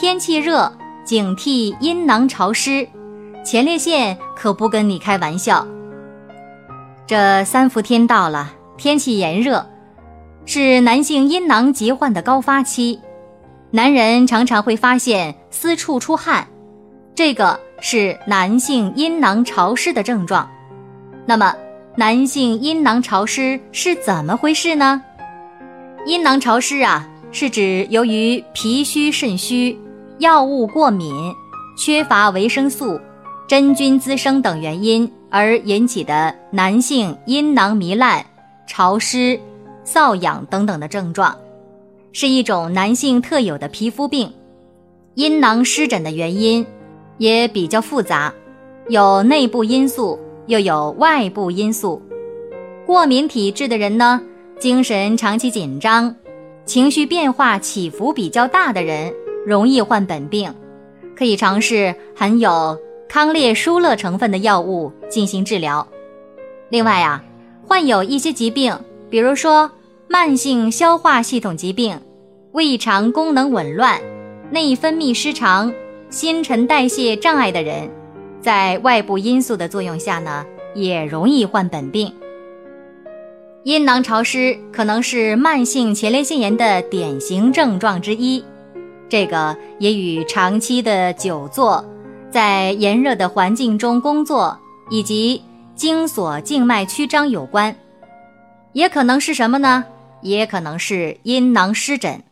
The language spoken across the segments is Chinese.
天气热，警惕阴囊潮湿，前列腺可不跟你开玩笑。这三伏天到了，天气炎热，是男性阴囊疾患的高发期，男人常常会发现私处出汗，这个是男性阴囊潮湿的症状。那么，男性阴囊潮湿是怎么回事呢？阴囊潮湿啊。是指由于脾虚、肾虚、药物过敏、缺乏维生素、真菌滋生等原因而引起的男性阴囊糜烂、潮湿、瘙痒等等的症状，是一种男性特有的皮肤病。阴囊湿疹的原因也比较复杂，有内部因素，又有外部因素。过敏体质的人呢，精神长期紧张。情绪变化起伏比较大的人容易患本病，可以尝试含有康列舒乐成分的药物进行治疗。另外啊，患有一些疾病，比如说慢性消化系统疾病、胃肠功能紊乱、内分泌失常、新陈代谢障碍的人，在外部因素的作用下呢，也容易患本病。阴囊潮湿可能是慢性前列腺炎的典型症状之一，这个也与长期的久坐、在炎热的环境中工作以及经锁静脉曲张有关，也可能是什么呢？也可能是阴囊湿疹，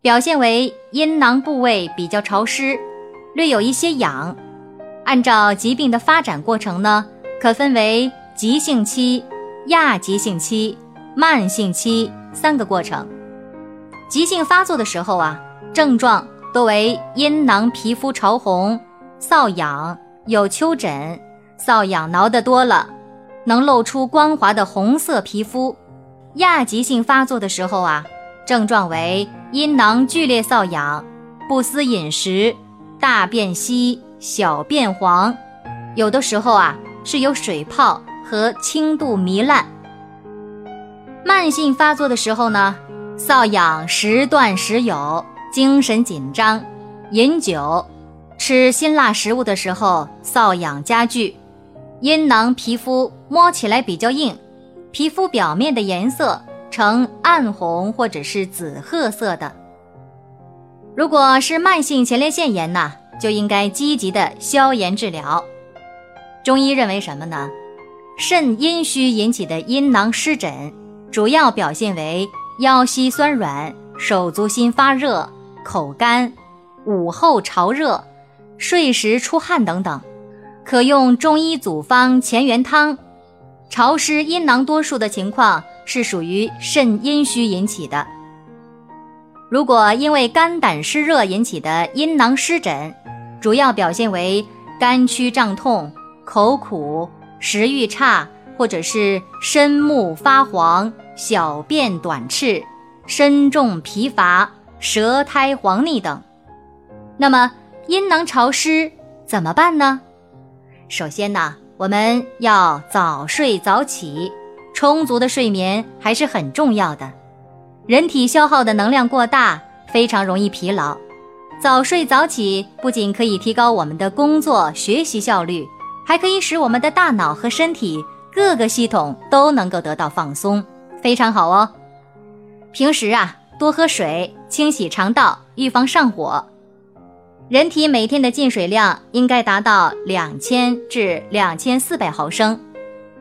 表现为阴囊部位比较潮湿，略有一些痒。按照疾病的发展过程呢，可分为急性期。亚急性期、慢性期三个过程。急性发作的时候啊，症状多为阴囊皮肤潮红、瘙痒、有丘疹，瘙痒挠得多了，能露出光滑的红色皮肤。亚急性发作的时候啊，症状为阴囊剧烈瘙痒、不思饮食、大便稀、小便黄，有的时候啊是有水泡。和轻度糜烂。慢性发作的时候呢，瘙痒时断时有，精神紧张，饮酒，吃辛辣食物的时候瘙痒加剧，阴囊皮肤摸起来比较硬，皮肤表面的颜色呈暗红或者是紫褐色的。如果是慢性前列腺炎呢，就应该积极的消炎治疗。中医认为什么呢？肾阴虚引起的阴囊湿疹，主要表现为腰膝酸软、手足心发热、口干、午后潮热、睡时出汗等等，可用中医组方乾元汤。潮湿阴囊多数的情况是属于肾阴虚引起的。如果因为肝胆湿热引起的阴囊湿疹，主要表现为肝区胀痛、口苦。食欲差，或者是身目发黄、小便短赤、身重疲乏、舌苔黄腻等。那么阴囊潮湿怎么办呢？首先呢，我们要早睡早起，充足的睡眠还是很重要的。人体消耗的能量过大，非常容易疲劳。早睡早起不仅可以提高我们的工作学习效率。还可以使我们的大脑和身体各个系统都能够得到放松，非常好哦。平时啊，多喝水，清洗肠道，预防上火。人体每天的进水量应该达到两千至两千四百毫升。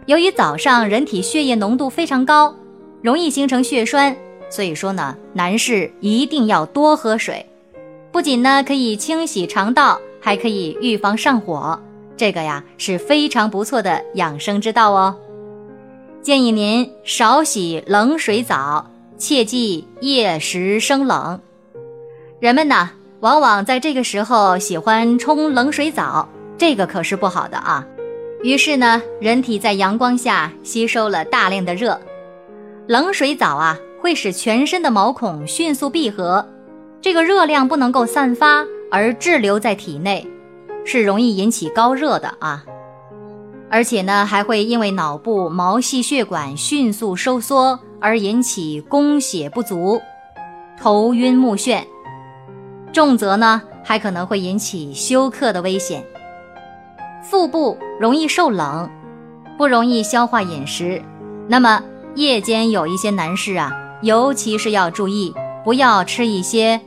由于早上人体血液浓度非常高，容易形成血栓，所以说呢，男士一定要多喝水。不仅呢可以清洗肠道，还可以预防上火。这个呀是非常不错的养生之道哦，建议您少洗冷水澡，切忌夜时生冷。人们呢往往在这个时候喜欢冲冷水澡，这个可是不好的啊。于是呢，人体在阳光下吸收了大量的热，冷水澡啊会使全身的毛孔迅速闭合，这个热量不能够散发而滞留在体内，是容易引起高热的啊。而且呢，还会因为脑部毛细血管迅速收缩而引起供血不足、头晕目眩，重则呢还可能会引起休克的危险。腹部容易受冷，不容易消化饮食，那么夜间有一些男士啊，尤其是要注意，不要吃一些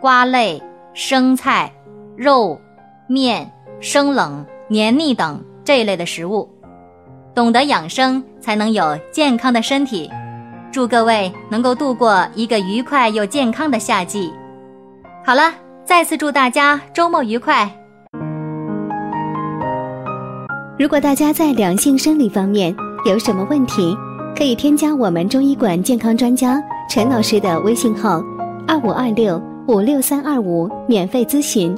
瓜类、生菜、肉、面、生冷、黏腻等。这一类的食物，懂得养生才能有健康的身体。祝各位能够度过一个愉快又健康的夏季。好了，再次祝大家周末愉快。如果大家在两性生理方面有什么问题，可以添加我们中医馆健康专家陈老师的微信号：二五二六五六三二五，免费咨询。